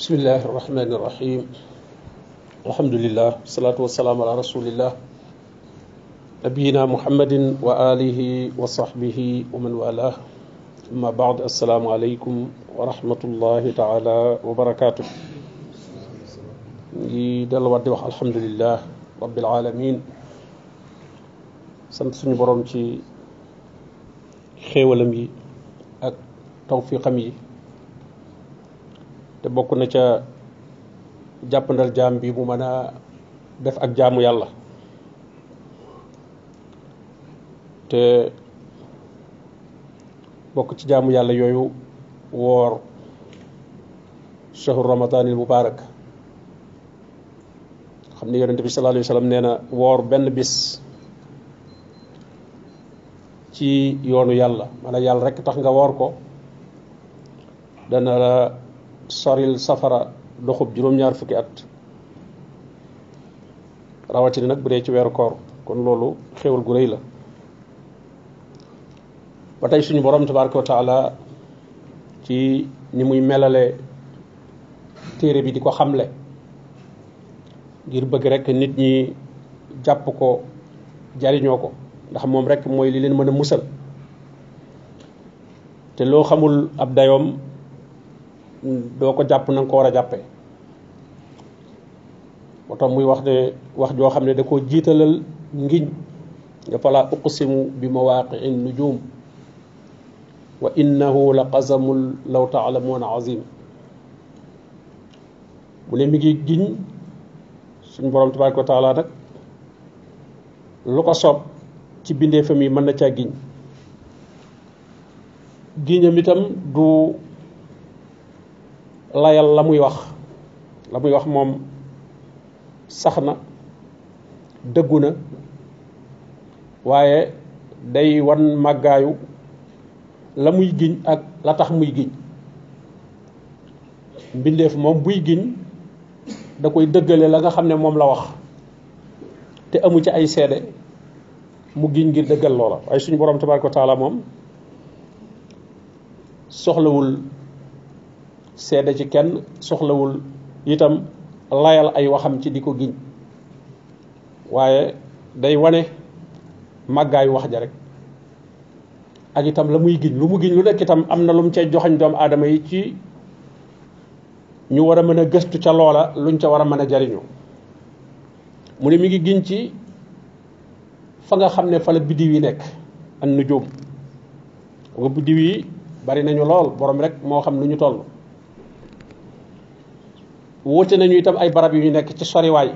بسم الله الرحمن الرحيم. الحمد لله والصلاة والسلام على رسول الله. نبينا محمد وآله وصحبه ومن والاه. أما بعد السلام عليكم ورحمة الله تعالى وبركاته. delluwaat di wax alhamdulillah rabbil alamin sant suñu borom ci xéewalam yi te bokk na ca jàppandal jaam bi mu mën a def ak jaamu yàlla. Te bokk ci jaamu yàlla yooyu woor shahru ramadanil mubarak xam ne yonente bi sallallahu alayhi wa sallam nee na woor benn bis ci yoonu yàlla. Maanaam yàlla rek tax nga woor ko. Dana la soril safara doxub juróom-ñaar fukki at. Rawatina nag bu dee ci weeru koor kon loolu xéwal gu rëy la. Ba tey suñu borom tabaraka wa taala ci ni muy melale téere bi di ko xamle ngir bëgg rek nit ñi jàpp ko jariñoo ko. Ndax moom rek mooy li leen mën a musal. Te loo xamul ab dayoom doo ko jàpp na ko war a jàppee. Moo tax muy wax ne wax joo xam ne da koo jiitalal ngiñ nga falaa uqsimu bi mawaqii nujum wa innahu la qasamul law taalamuuna azim mu ne mi ngi giñ suñ borom tabaraka wa nag lu ko soob ci bindee fam mën na caa giñ. Giñam itam du layal la muy wax. La muy wax moom sax na dëggu na waaye day wan màggaayu la muy giñ ak la tax muy giñ. Mbindeef moom buy giñ da koy dëggale la nga xam ne moom la wax. Te amu ci ay seede mu giñ ngir dëggal loola. Waaye suñu borom tabaraka wa taala moom soxlawul seede ci kenn soxlawul itam layal ay waxam ci di ko giñ. Waaye day wane màggaayu wax ja rek. Ak itam la muy giñ lu mu giñ lu nekk itam am na lu mu cay joxañ doomu aadama yi ci ñu war a mën a gëstu ca loola luñ ca war a mën a jariñoo. Mu ne mi ngi giñ ci fa nga fa la biddiw yi nekk an nujum nga biddiw yi bari nañu lool borom rek moo xam nu ñu wóote nañu itam ay barab yu ñu nekk ci soriwaay.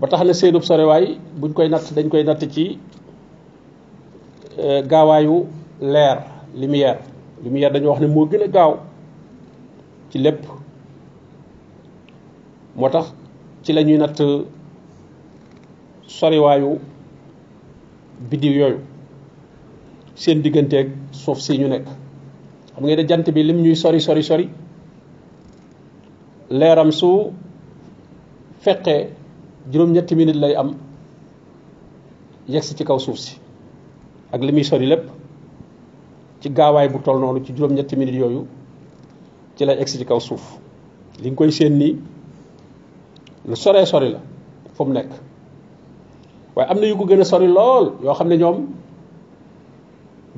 Ba tax na seenub soriwaay buñ koy natt dañ koy natt ci gaawaayu leer lumière. Lumière dañu wax ne moo gën a gaaw ci lépp. Moo tax ci la ñuy natt soriwaayu biddiw yooyu. Seen digganteeg suuf si ñu nekk. Xam nga ne jant bi lim ñuy sori sori sori leeram su fekkee juróom-ñetti minute lay am yegsi ci kaw suuf si. Ak li muy sori lépp ci gaawaay bu toll noonu ci juróom-ñetti minute yooyu ci lay egsi ci kaw suuf. Li nga koy séen nii lu soree sori la fu mu nekk. Waaye am na yu ko gën a sori lool yoo xam ne ñoom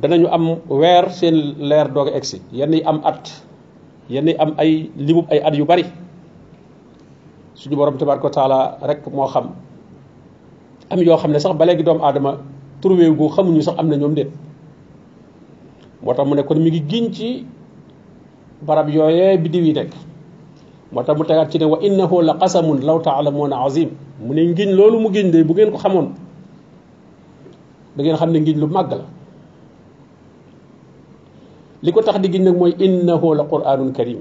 danañu am weer seen leer doog a yenn yi am at yenn am ay limub ay at yu bari suñu borom tabaraka taala rek moo xam am yoo xam ne sax ba léegi doomu aadama gu xamuñu sax am na ñoom déet moo tax mu ne kon mi ngi giñ ci barab yooyee biddiw yi nekk moo tax mu tegaat ci ne wa innahu la qasamun law taalamuuna azim mu ne ngiñ loolu mu giñ de bu ngeen ko xamoon da ngeen xam ne ngiñ lu màgg la li ko tax di giñ nag innahu la karim.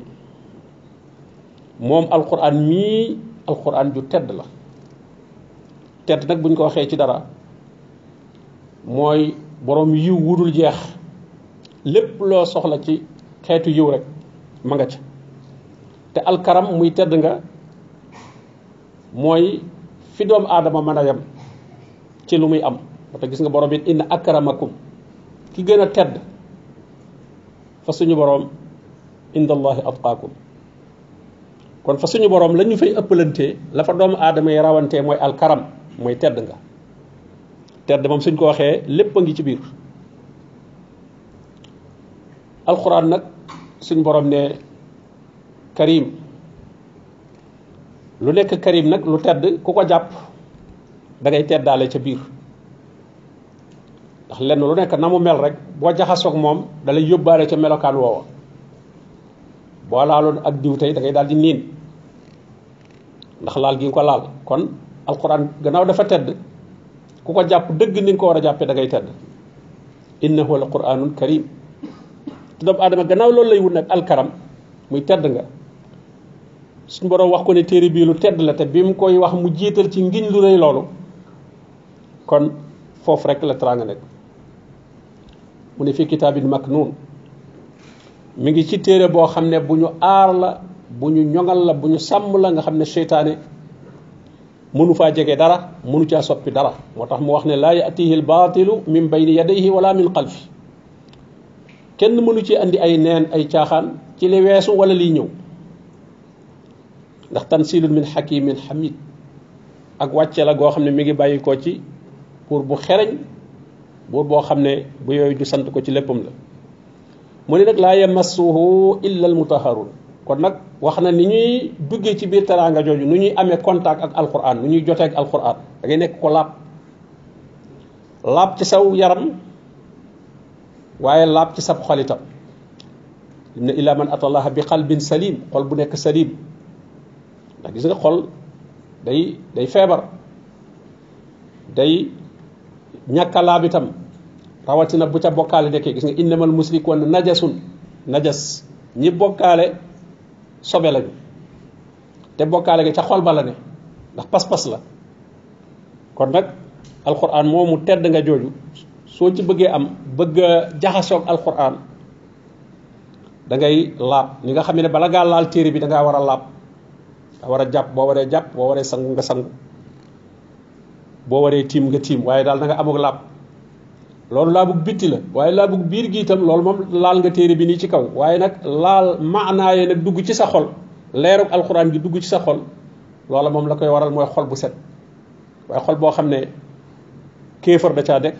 Moom alquran mii alquran ju tedd la. Tedd nag buñ ko waxee ci dara mooy borom yiw wudul jeex. Lépp loo soxla ci xeetu yiw rek ma nga ca. Te alkaram muy tedd nga mooy fi doomu aadama mën a yem ci lu muy am. Te gis nga borom it inna akramakum. Ki gën tedd fa suñu borom inda allahi atqaakum. Kon fa suñu borom la ñu fay ëppalantee la fa doomu aadama yi rawantee mooy alkaram mooy tedd nga. Tedd moom suñ ko waxee lépp a ngi ci biir. Alquran nag suñ borom ne karim lu nekk karim nag lu tedd ku ko jàpp da ngay teddaale ca biir ndax lenn lu nekk na mu mel rek boo jaxasoog moom da lay yóbbaale ca melokaan woowa. Boo laaloon ak diw tey da ngay daal di niin. Ndax laal gi ko laal. Kon alquran gannaaw dafa tedd ku ko jàpp dëgg ni nga ko war a jàppee da ngay tedd. Innahu la quranun karim te doomu aadama gannaaw loolu lay wut nag alkaram muy tedd nga. Suñu borom wax ko ne téere bii lu tedd la te bi mu koy wax mu jiital ci ngiñ lu rëy loolu. Kon foofu rek la teraanga nekk mu ne fi kitaabin maknuun mi ngi ci téere boo xam ne bu aar la bu ñu ñoŋal la bu ñu sàmm la nga xam ne mënu faa jege dara mënu caa soppi dara moo tax mu wax ne laa yatihi albaatilu min bayni yadayhi wala min xalfi kenn mënu ci andi ay neen ay caaxaan ci li weesu wala liy ñëw ndax tansilun min xakimin xamid ak wàcce la goo mi ngi bàyyi ko ci pour bu xereñ buur boo xam ne bu yooyu du sant ko ci léppam la mu ne nag laa yamassuhu illa almutaharun kon nag wax na ni ñuy duggee ci biir teraanga jooju nu ñuy amee contact ak alquran nu ñuy jotee ak alquran da ngay nekk ko laab laab ci saw yaram waaye laab ci sab xol itam inna illa man atallaha bi qalbin salim xol bu nekk salim ndax gis nga xol day day feebar day ñàkk a laab itam rawatina bu ca bokkaale nekkee gis nga innamal najasun. Najas. Ñi bokkaale sobe lañu. Te bokkaale gi ca xol ba la ne. Ndax pas-pas la. Kon nag alquran moomu tedd nga jooju. Soo ci bëggee am bëgg a jaxasoog alquran da ngay laab. Ni nga xam ne bala ngaa laal téere bi da nga war a jàpp. Boo waree jàpp boo waree sangu nga sangu boo waree tiim nga tiim waaye daal da nga amuk laab loolu laabug bitti la waaye laabug biir gi itam loolu moom laal nga téere bi nii ci kaw waaye nag laal maanaaye nag dugg ci sa xol leerug alxuraan gi dugg ci sa xol loola moom la koy waral mooy xol bu set waaye xol boo xam ne kéefar da caa nekk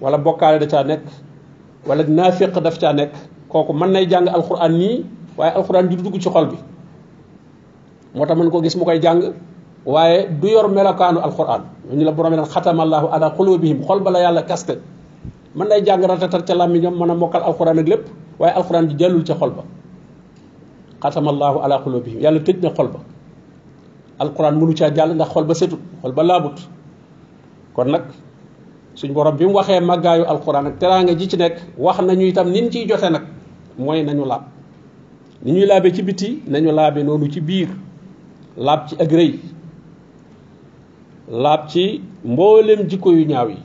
wala bokkaale da caa nekk wala naafiq daf caa nekk kooku mën nay jàng alxuraan nii waaye alxuraan du dugg ci xol bi moo tax mën gis mu koy jàng waaye du yor melokaanu alquran ñu la borom naan xatamallahu ala qulubihim xol bala yàlla kaste mën nay jàng ratatar ca làmmiñam mën a mokkal alquran ak lépp waaye alquran ji jàllul ca xol ba xatamallahu ala qulubihim yàlla tëj na xol ba alquran mënu caa jàll ndax xol ba setut xol ba laabut kon nag suñ borom bi mu waxee màggaayu alquran ak teraanga ji ci nekk wax nañu itam nin ciy jote nag mooy nañu laab ni ñuy laabe ci biti nañu laabe noonu ci biir laab ci ak rëy laab ci mboolem jikko yu ñaaw yi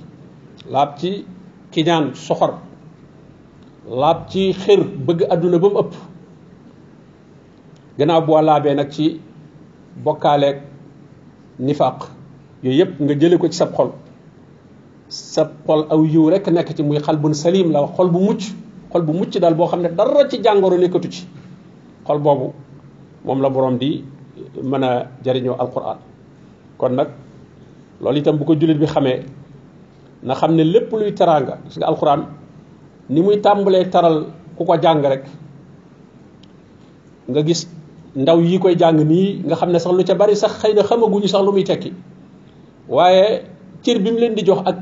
laab ci kiñaan soxor laab ci xër bëgg àdduna ba mu ëpp gannaaw boo laabee nag ci bokkaaleeg nifaq yooyu yëpp nga jële ko ci sab xol sab xol aw yiw rek nekk ci muy xal bun salim la wax xol bu mucc xol bu mucc daal boo xam ne dara ci jàngoro nekkatu ci xol boobu moom la borom di mën a jariñoo alquran kon nag loolu itam bu ko jullit bi xamee na xam ne lépp luy teraanga gis nga alquran ni muy tàmbalee taral ku ko jàng rek nga gis ndaw yi koy jàng nii nga xam ne sax lu ca bari sax xëy na xamaguñu sax lu muy tekki. Waaye cër bi mu leen di jox ak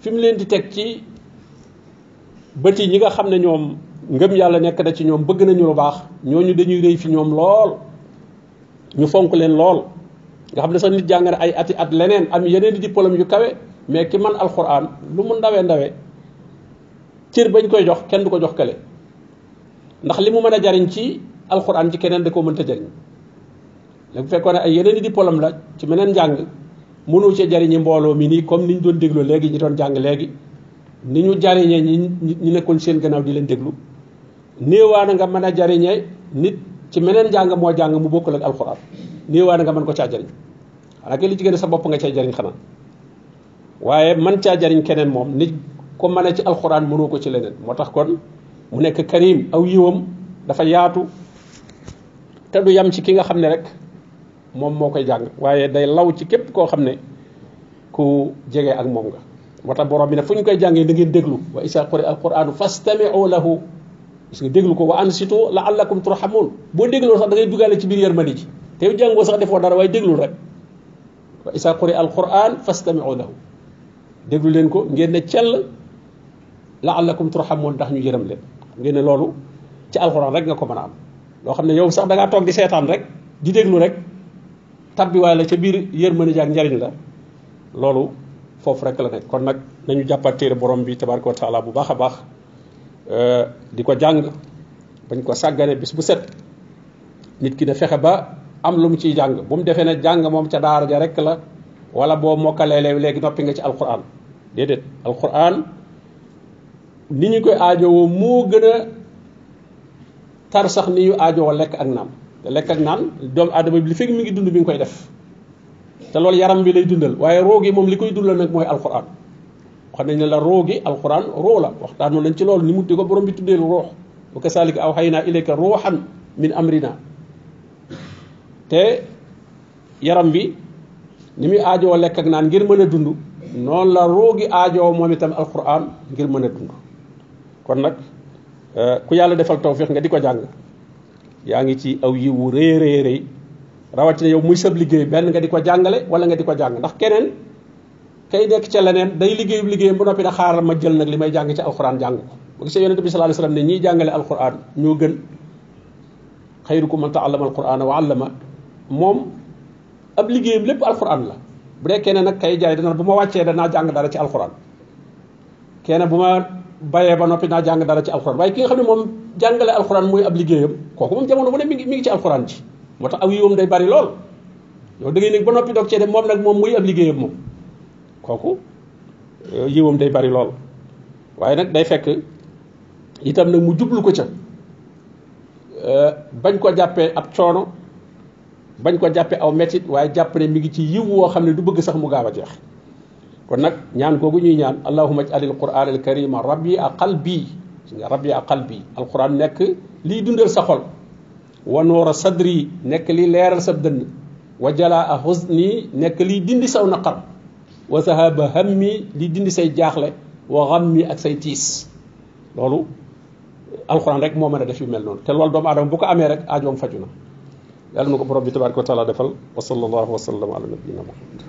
fi mu leen di teg ci bët yi ñi nga xam ne ñoom ngëm yàlla nekk na ci ñoom bëgg nañu lu baax ñooñu dañuy rëy fi ñoom lool ñu fonk leen lool nga xam ne sax nit jàng ay ati at leneen am yeneen di diplôme yu kawe mais ki man alquran lu mu ndawee ndawee cër bañ koy jox kenn du ko jox kale ndax li mu mën a jariñ ci alquran ci keneen da koo mënta jariñ. Léegi bu fekkoon ay yeneen diplôme la ci meneen njàng mënu cee jariñi mbooloo mi nii comme ni ñu doon déglu léegi ñi doon jàng léegi. Ni ñu jariñee ñi nekkoon seen gannaaw di leen déglu. Néewaana nga mën a jariñee nit ci meneen njàng moo jàng mu bokkul ak alquran néewaana nga mën ko caa jariñ xanaa li ci gën sa bopp nga cay jariñ xanaa. Waaye man caa jariñ keneen moom nit ko mën a ci alquran mënoo ko ci leneen. Moo kon mu nekk karim aw yiwam dafa yaatu te du yam ci ki nga xam ne rek moom moo koy jàng. Waaye day law ci képp koo xam ku jege ak moom nga. Moo tax borom bi ne fu ñu koy jàngee da ngeen déglu. Wa isa quri fastamiu lahu gis nga déglu ko wa ansitu laallakum turhamun. Boo dégloo sax da ngay dugaale ci biir yërmandi ji. Te yow jàngoo sax defoo dara waaye déglul rek. Wa isa quri alquran fastamiu lahu. Déglu leen ko ngeen ne cell laallakum turhamun ndax ñu yërëm leen. Ngeen ne loolu ci alquran rek nga ko mën a am. Loo xam ne yow sax da ngaa toog di seetaan rek di déglu rek tabbiwaay la ca biir yërmande ji ak njariñ la. Loolu foofu rek la nekk. Kon nag nañu téere borom bi tabaraka wa taala bu baax a baax di ko jàng bañ ko sàggane bis bu set. Nit ki ne fexe ba am lu mu ciy jàng. Bu mu defee ne jàng moom ca daara ja rek la wala boo mokkalee léegi noppi nga ci alquran déedéet alquran ni ñu koy aajowoo moo gën a tar sax ni ñu aajowoo lekk ak naan. Te lekk ak naan doomu aadama bi li fekk mi ngi dund mi ngi koy def. Te loolu yaram bi lay dundal. Waaye roo gi moom li koy dundal nag mooy alquran wax nañ ne la roo gi alquran roo la waxtaanu lañ ci loolu ni mu di ko borom bi tuddee lu ruux wa kasaalika aw xay naa ilayka ruuxan min amrina te yaram bi ni muy aajoo lekk ak naan ngir mën a dund noonu la roo gi aajoo moom itam alquran ngir mën a dund. Kon nag ku yàlla defal tawfiq nga di ko jàng. Yaa ngi ci aw yiwu rëy rëy rëy. Rawatina yow muy sab liggéey benn nga di ko jàngale wala nga di ko jàng. Ndax keneen kay nekk ca leneen day liggéeyu liggéeyam ba noppi na xaaral ma jël nag li may jàng ci alquran jàng ko. Bu gisee yonente bi sallallahu alayhi wasallam ne ñiy jàngale alquran ñoo gën. Xayrukum man taallama alqurana wa allama moom ab liggéeyam lépp alquran la. Bu dee keneen nag kay jaay dana bu ma wàccee danaa jàng dara ci alquran keneen bu ma bayee ba noppi naa jàng dara ci alquran waaye ki nga xam ne moom jàngale alquran mooy ab liggéeyam kooku moom jamono bu ne mi ngi ci alquran ci moo tax aw yiwam day bari lool. Yow da ngay nekk ba noppi doog cee dem moom nag moom muy ab liggéeyam moom kooku yiwam day bari lool. Waaye nag day fekk itam nag mu jublu ko ca. Bañ ko jàppee ab coono bañ ko jàppee aw metit waaye jàpp mi ngi ci yiw woo xam ne du bëgg sax mu gaaw jeex. Kon nag ñaan googu ñuy ñaan allahumma qur'an al rabbi a qalbi. Rabbi a qalbi. Alquran nekk liy dundal sa xol. Wa noora sadri nekk li leeral sa dënn. Wa jalaa a huzni nekk liy dindi saw naqar wa zahaba hammi li dindi say jaaxle wa ghammi ak say tiis. Loolu alxuraan rek moo mën a def yu mel noonu. Te loolu doomu aadama bu ko amee rek aajoom faju na. Yàlla na ko borom bi tabaraka wa taala defal wa sallallahu wa sallam ala nabiyina muhammad.